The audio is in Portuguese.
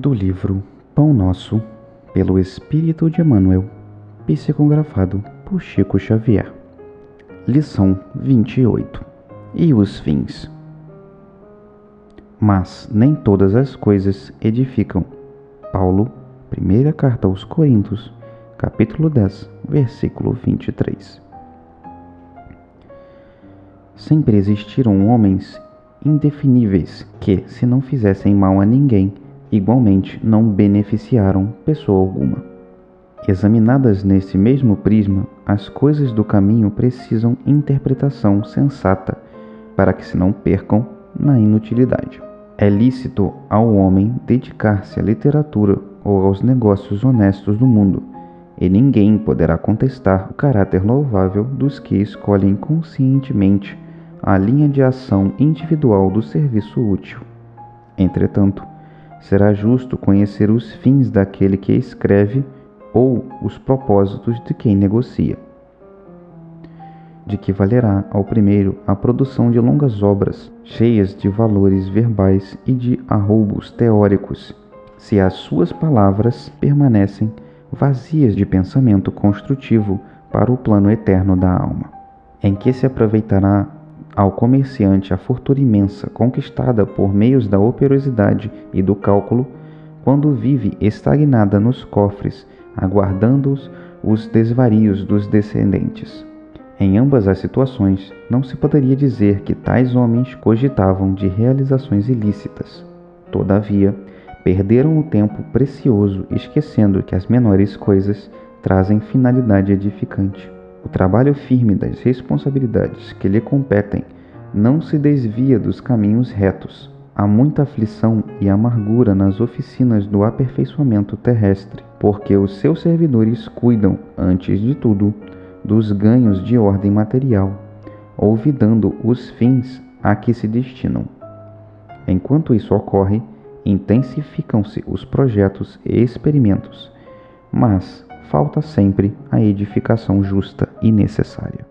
do livro Pão Nosso, pelo Espírito de Emmanuel, psicografado por Chico Xavier. Lição 28 E os fins. Mas nem todas as coisas edificam. Paulo, primeira carta aos Coríntios, capítulo 10, versículo 23. Sempre existiram homens indefiníveis que, se não fizessem mal a ninguém, igualmente não beneficiaram pessoa alguma. Examinadas nesse mesmo prisma, as coisas do caminho precisam interpretação sensata para que se não percam na inutilidade. É lícito ao homem dedicar-se à literatura ou aos negócios honestos do mundo, e ninguém poderá contestar o caráter louvável dos que escolhem conscientemente a linha de ação individual do serviço útil. Entretanto, será justo conhecer os fins daquele que escreve ou os propósitos de quem negocia. De que valerá ao primeiro a produção de longas obras, cheias de valores verbais e de arroubos teóricos, se as suas palavras permanecem vazias de pensamento construtivo para o plano eterno da alma, em que se aproveitará ao comerciante a fortuna imensa conquistada por meios da operosidade e do cálculo, quando vive estagnada nos cofres, aguardando os desvarios dos descendentes. Em ambas as situações, não se poderia dizer que tais homens cogitavam de realizações ilícitas. Todavia, perderam o tempo precioso esquecendo que as menores coisas trazem finalidade edificante. O trabalho firme das responsabilidades que lhe competem não se desvia dos caminhos retos. Há muita aflição e amargura nas oficinas do aperfeiçoamento terrestre, porque os seus servidores cuidam, antes de tudo, dos ganhos de ordem material, olvidando os fins a que se destinam. Enquanto isso ocorre, intensificam-se os projetos e experimentos, mas falta sempre a edificação justa e necessária.